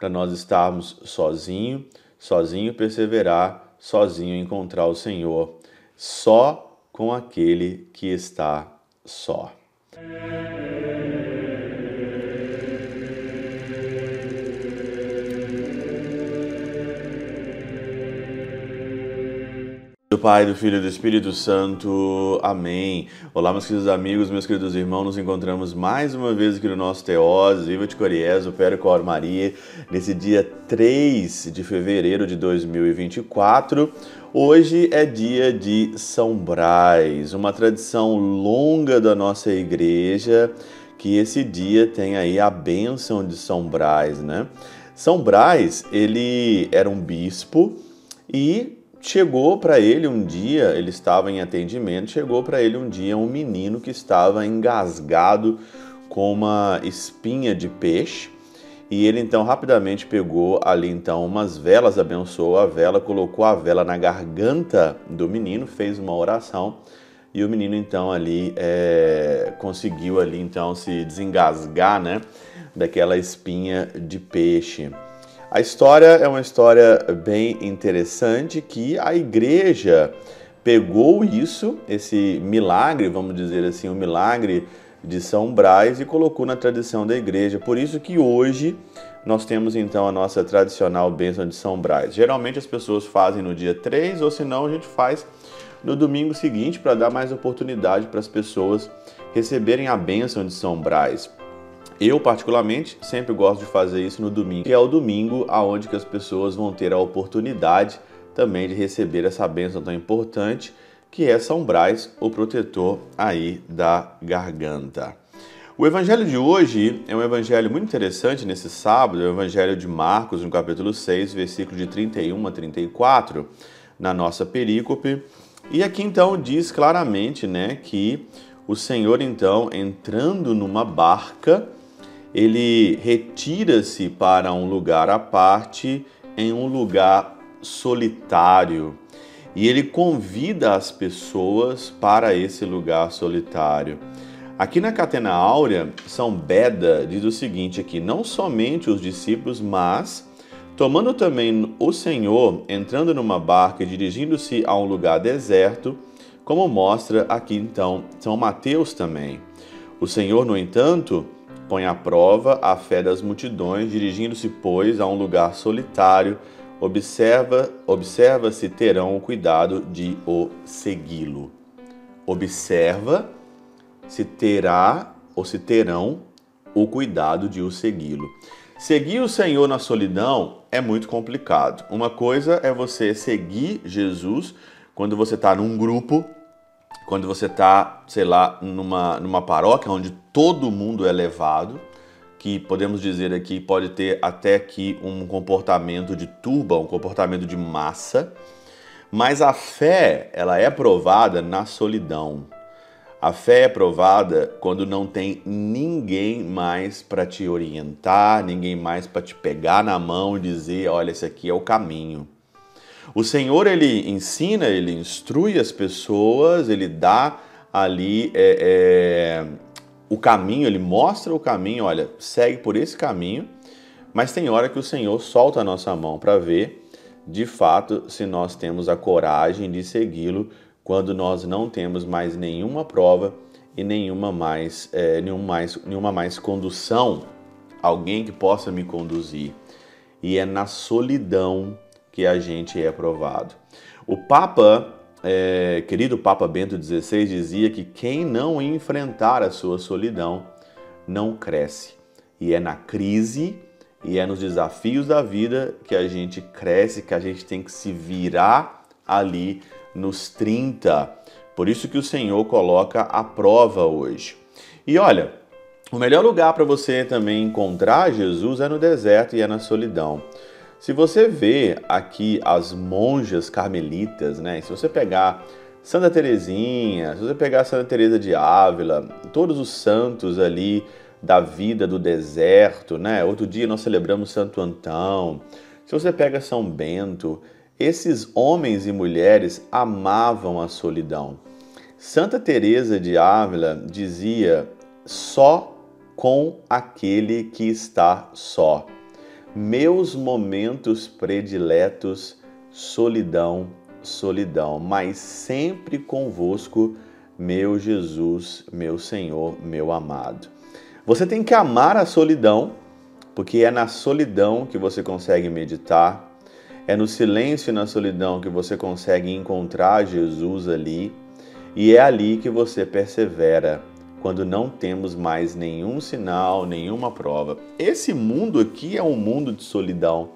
para nós estarmos sozinho, sozinho perseverar, sozinho encontrar o Senhor, só com aquele que está só. Pai, do Filho e do Espírito Santo. Amém. Olá, meus queridos amigos, meus queridos irmãos. Nos encontramos mais uma vez aqui no nosso Teós, Viva de Coriés, o Péro Cor Maria, nesse dia 3 de fevereiro de 2024. Hoje é dia de São Brás, uma tradição longa da nossa igreja, que esse dia tem aí a bênção de São Brás, né? São Brás, ele era um bispo e chegou para ele um dia, ele estava em atendimento, chegou para ele um dia um menino que estava engasgado com uma espinha de peixe. E ele então rapidamente pegou ali então umas velas, abençoou a vela, colocou a vela na garganta do menino, fez uma oração e o menino então ali é, conseguiu ali então se desengasgar, né, daquela espinha de peixe. A história é uma história bem interessante que a igreja pegou isso, esse milagre, vamos dizer assim, o milagre de São Brás e colocou na tradição da igreja. Por isso que hoje nós temos então a nossa tradicional bênção de São Brás. Geralmente as pessoas fazem no dia 3 ou senão a gente faz no domingo seguinte para dar mais oportunidade para as pessoas receberem a bênção de São Brás. Eu, particularmente, sempre gosto de fazer isso no domingo, que é o domingo aonde que as pessoas vão ter a oportunidade também de receber essa bênção tão importante, que é São Brás, o protetor aí da garganta. O evangelho de hoje é um evangelho muito interessante nesse sábado, é o evangelho de Marcos, no capítulo 6, versículo de 31 a 34, na nossa perícope. E aqui então diz claramente, né, que o Senhor então entrando numa barca, ele retira-se para um lugar à parte, em um lugar solitário, e ele convida as pessoas para esse lugar solitário. Aqui na Catena Áurea, São Beda diz o seguinte aqui: não somente os discípulos, mas tomando também o Senhor, entrando numa barca e dirigindo-se a um lugar deserto, como mostra aqui então São Mateus também. O Senhor, no entanto, põe à prova a fé das multidões, dirigindo-se, pois, a um lugar solitário, observa, observa se terão o cuidado de o segui-lo. Observa se terá ou se terão o cuidado de o segui-lo. Seguir o Senhor na solidão é muito complicado. Uma coisa é você seguir Jesus quando você está num grupo quando você está, sei lá, numa, numa paróquia onde todo mundo é levado, que podemos dizer aqui pode ter até aqui um comportamento de turba, um comportamento de massa, mas a fé, ela é provada na solidão. A fé é provada quando não tem ninguém mais para te orientar, ninguém mais para te pegar na mão e dizer, olha, esse aqui é o caminho. O Senhor ele ensina, ele instrui as pessoas, ele dá ali é, é, o caminho, ele mostra o caminho, olha, segue por esse caminho, mas tem hora que o Senhor solta a nossa mão para ver de fato se nós temos a coragem de segui-lo quando nós não temos mais nenhuma prova e nenhuma mais, é, nenhum mais, nenhuma mais condução, alguém que possa me conduzir. E é na solidão que a gente é aprovado. O Papa, é, querido Papa Bento XVI, dizia que quem não enfrentar a sua solidão não cresce. E é na crise e é nos desafios da vida que a gente cresce, que a gente tem que se virar ali nos 30. Por isso que o Senhor coloca a prova hoje. E olha, o melhor lugar para você também encontrar Jesus é no deserto e é na solidão. Se você vê aqui as monjas carmelitas, né? Se você pegar Santa Teresinha, se você pegar Santa Teresa de Ávila, todos os santos ali da vida do deserto, né? Outro dia nós celebramos Santo Antão. Se você pega São Bento, esses homens e mulheres amavam a solidão. Santa Teresa de Ávila dizia: só com aquele que está só. Meus momentos prediletos, solidão, solidão, mas sempre convosco, meu Jesus, meu Senhor, meu amado. Você tem que amar a solidão, porque é na solidão que você consegue meditar, é no silêncio e na solidão que você consegue encontrar Jesus ali, e é ali que você persevera quando não temos mais nenhum sinal, nenhuma prova. Esse mundo aqui é um mundo de solidão.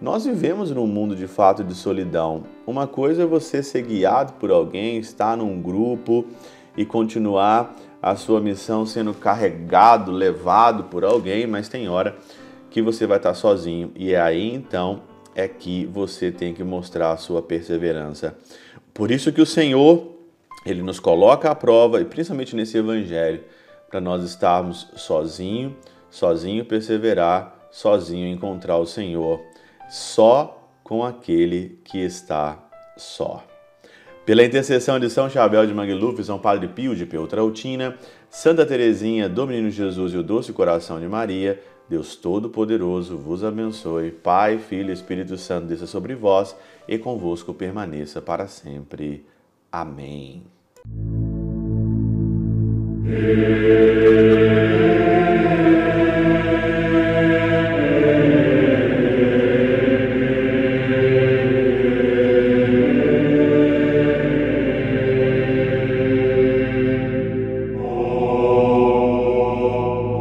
Nós vivemos num mundo de fato de solidão. Uma coisa é você ser guiado por alguém, estar num grupo e continuar a sua missão sendo carregado, levado por alguém, mas tem hora que você vai estar sozinho e é aí então é que você tem que mostrar a sua perseverança. Por isso que o Senhor ele nos coloca à prova, e principalmente nesse evangelho, para nós estarmos sozinho, sozinho perseverar, sozinho encontrar o Senhor, só com aquele que está só. Pela intercessão de São Chabel de Mangluf, São Padre Pio de Peltrautina, Santa Teresinha, do Menino Jesus e o Doce Coração de Maria, Deus Todo-Poderoso vos abençoe. Pai, Filho e Espírito Santo desça sobre vós e convosco permaneça para sempre. Amém.